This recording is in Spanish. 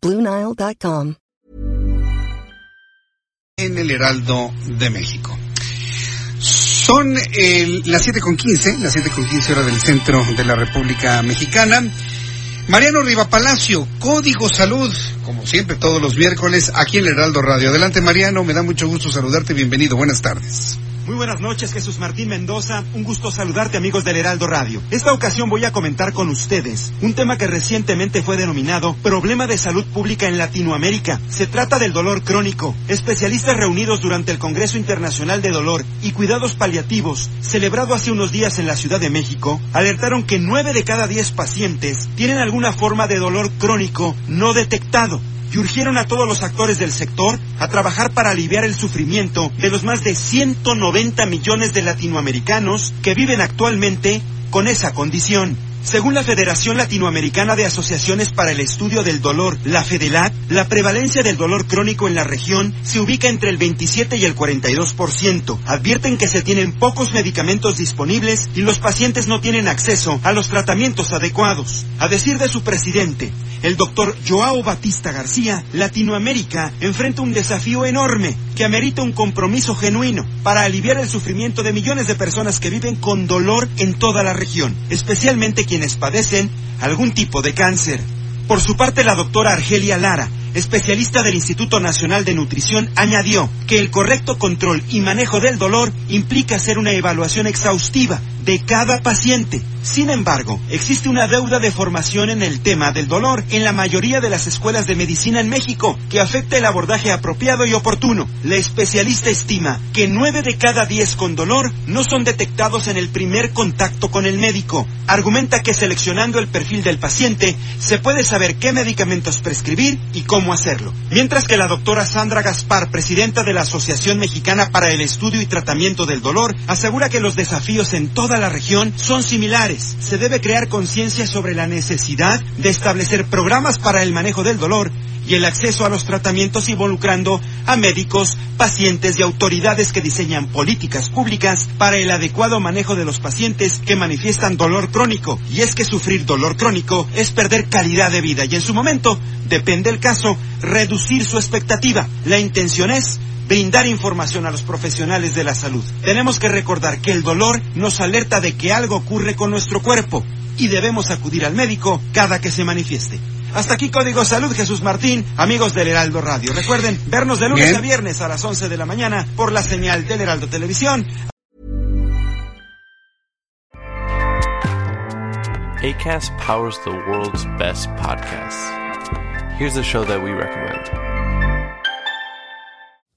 BlueNile.com. En el Heraldo de México. Son el, las 7.15, las 7.15 horas del centro de la República Mexicana. Mariano Riva Palacio, Código Salud, como siempre todos los miércoles, aquí en el Heraldo Radio. Adelante Mariano, me da mucho gusto saludarte, bienvenido, buenas tardes. Muy buenas noches, Jesús Martín Mendoza. Un gusto saludarte, amigos del Heraldo Radio. Esta ocasión voy a comentar con ustedes un tema que recientemente fue denominado Problema de Salud Pública en Latinoamérica. Se trata del dolor crónico. Especialistas reunidos durante el Congreso Internacional de Dolor y Cuidados Paliativos, celebrado hace unos días en la Ciudad de México, alertaron que nueve de cada diez pacientes tienen alguna forma de dolor crónico no detectado y urgieron a todos los actores del sector a trabajar para aliviar el sufrimiento de los más de 190 millones de latinoamericanos que viven actualmente con esa condición. Según la Federación Latinoamericana de Asociaciones para el Estudio del Dolor, la FEDELAC, la prevalencia del dolor crónico en la región se ubica entre el 27 y el 42%. Advierten que se tienen pocos medicamentos disponibles y los pacientes no tienen acceso a los tratamientos adecuados. A decir de su presidente, el doctor Joao Batista García, Latinoamérica enfrenta un desafío enorme que amerita un compromiso genuino para aliviar el sufrimiento de millones de personas que viven con dolor en toda la región, especialmente quienes padecen algún tipo de cáncer. Por su parte, la doctora Argelia Lara, especialista del Instituto Nacional de Nutrición, añadió que el correcto control y manejo del dolor implica hacer una evaluación exhaustiva de cada paciente. Sin embargo, existe una deuda de formación en el tema del dolor en la mayoría de las escuelas de medicina en México que afecta el abordaje apropiado y oportuno. La especialista estima que nueve de cada diez con dolor no son detectados en el primer contacto con el médico. Argumenta que seleccionando el perfil del paciente se puede saber qué medicamentos prescribir y cómo hacerlo. Mientras que la doctora Sandra Gaspar, presidenta de la Asociación Mexicana para el Estudio y Tratamiento del Dolor, asegura que los desafíos en toda la región son similares. Se debe crear conciencia sobre la necesidad de establecer programas para el manejo del dolor y el acceso a los tratamientos involucrando a médicos, pacientes y autoridades que diseñan políticas públicas para el adecuado manejo de los pacientes que manifiestan dolor crónico. Y es que sufrir dolor crónico es perder calidad de vida y en su momento, depende el caso, reducir su expectativa. La intención es brindar información a los profesionales de la salud. Tenemos que recordar que el dolor nos alerta de que algo ocurre con nuestro cuerpo y debemos acudir al médico cada que se manifieste. Hasta aquí Código Salud, Jesús Martín, amigos del Heraldo Radio. Recuerden vernos de lunes Bien. a viernes a las 11 de la mañana por la señal del Heraldo Televisión. ACAST powers the world's best podcasts. Here's a show that we recommend.